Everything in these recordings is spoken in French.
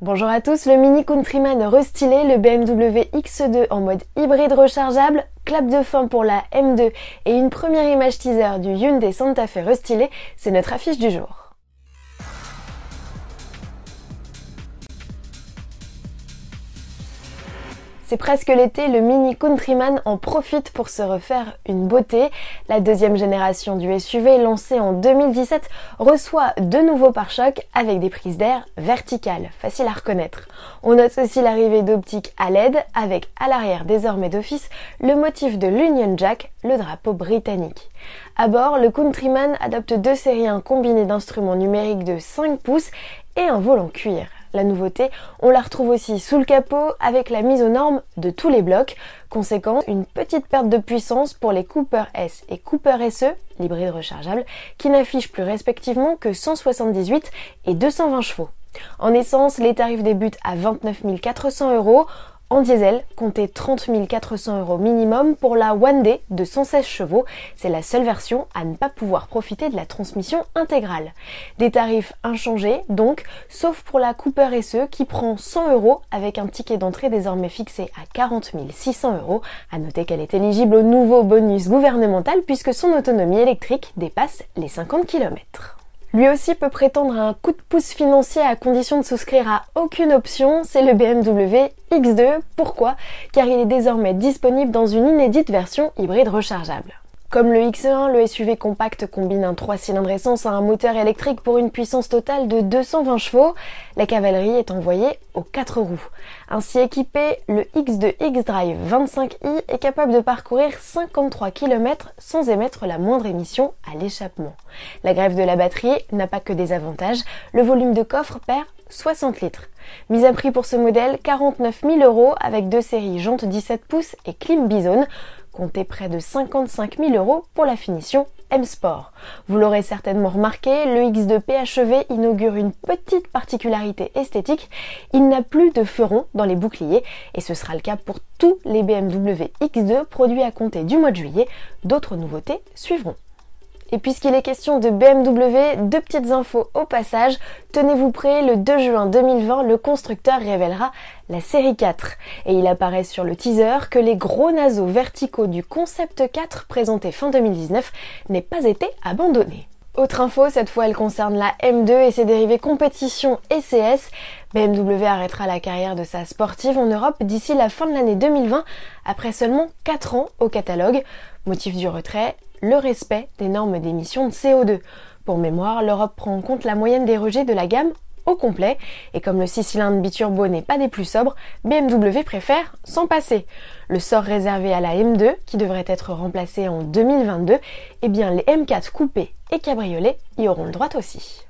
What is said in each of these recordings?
Bonjour à tous, le Mini Countryman restylé, le BMW X2 en mode hybride rechargeable, clap de fin pour la M2 et une première image teaser du Hyundai Santa Fe restylé, c'est notre affiche du jour. C'est presque l'été, le Mini Countryman en profite pour se refaire une beauté. La deuxième génération du SUV, lancée en 2017, reçoit de nouveaux pare-chocs avec des prises d'air verticales, faciles à reconnaître. On note aussi l'arrivée d'optiques à LED avec à l'arrière désormais d'office le motif de l'Union Jack, le drapeau britannique. À bord, le Countryman adopte deux séries 1 combinées d'instruments numériques de 5 pouces et un volant cuir. La nouveauté, on la retrouve aussi sous le capot avec la mise aux normes de tous les blocs. Conséquent, une petite perte de puissance pour les Cooper S et Cooper SE, l'hybride rechargeable, qui n'affichent plus respectivement que 178 et 220 chevaux. En essence, les tarifs débutent à 29 400 euros. En diesel, comptez 30 400 euros minimum pour la One Day de 116 chevaux. C'est la seule version à ne pas pouvoir profiter de la transmission intégrale. Des tarifs inchangés donc, sauf pour la Cooper SE qui prend 100 euros avec un ticket d'entrée désormais fixé à 40 600 euros. À noter qu'elle est éligible au nouveau bonus gouvernemental puisque son autonomie électrique dépasse les 50 km. Lui aussi peut prétendre à un coup de pouce financier à condition de souscrire à aucune option, c'est le BMW X2. Pourquoi? Car il est désormais disponible dans une inédite version hybride rechargeable. Comme le X1, le SUV compact combine un 3 cylindres essence à un moteur électrique pour une puissance totale de 220 chevaux. La cavalerie est envoyée aux 4 roues. Ainsi équipé, le X2 X-Drive 25i est capable de parcourir 53 km sans émettre la moindre émission à l'échappement. La grève de la batterie n'a pas que des avantages, le volume de coffre perd 60 litres. Mise à prix pour ce modèle, 49 000 euros avec deux séries jantes 17 pouces et clim Bison. Comptez près de 55 000 euros pour la finition M-Sport. Vous l'aurez certainement remarqué, le X2 PHEV inaugure une petite particularité esthétique. Il n'a plus de feu rond dans les boucliers et ce sera le cas pour tous les BMW X2 produits à compter du mois de juillet. D'autres nouveautés suivront. Et puisqu'il est question de BMW, deux petites infos au passage. Tenez-vous prêts, le 2 juin 2020, le constructeur révélera la série 4. Et il apparaît sur le teaser que les gros naseaux verticaux du concept 4 présenté fin 2019 n'aient pas été abandonnés. Autre info, cette fois elle concerne la M2 et ses dérivés compétition et. BMW arrêtera la carrière de sa sportive en Europe d'ici la fin de l'année 2020, après seulement 4 ans au catalogue. Motif du retrait, le respect des normes d'émission de CO2. Pour mémoire, l'Europe prend en compte la moyenne des rejets de la gamme au complet, et comme le 6 cylindres biturbo n'est pas des plus sobres, BMW préfère s'en passer. Le sort réservé à la M2, qui devrait être remplacée en 2022, eh bien les M4 coupés et cabriolets y auront le droit aussi.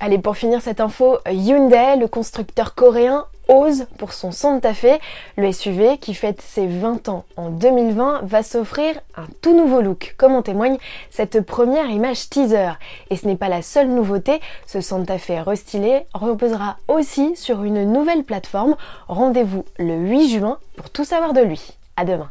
Allez, pour finir cette info, Hyundai, le constructeur coréen, ose pour son Santa Fe. Le SUV, qui fête ses 20 ans en 2020, va s'offrir un tout nouveau look, comme en témoigne cette première image teaser. Et ce n'est pas la seule nouveauté, ce Santa Fe restylé reposera aussi sur une nouvelle plateforme. Rendez-vous le 8 juin pour tout savoir de lui. À demain.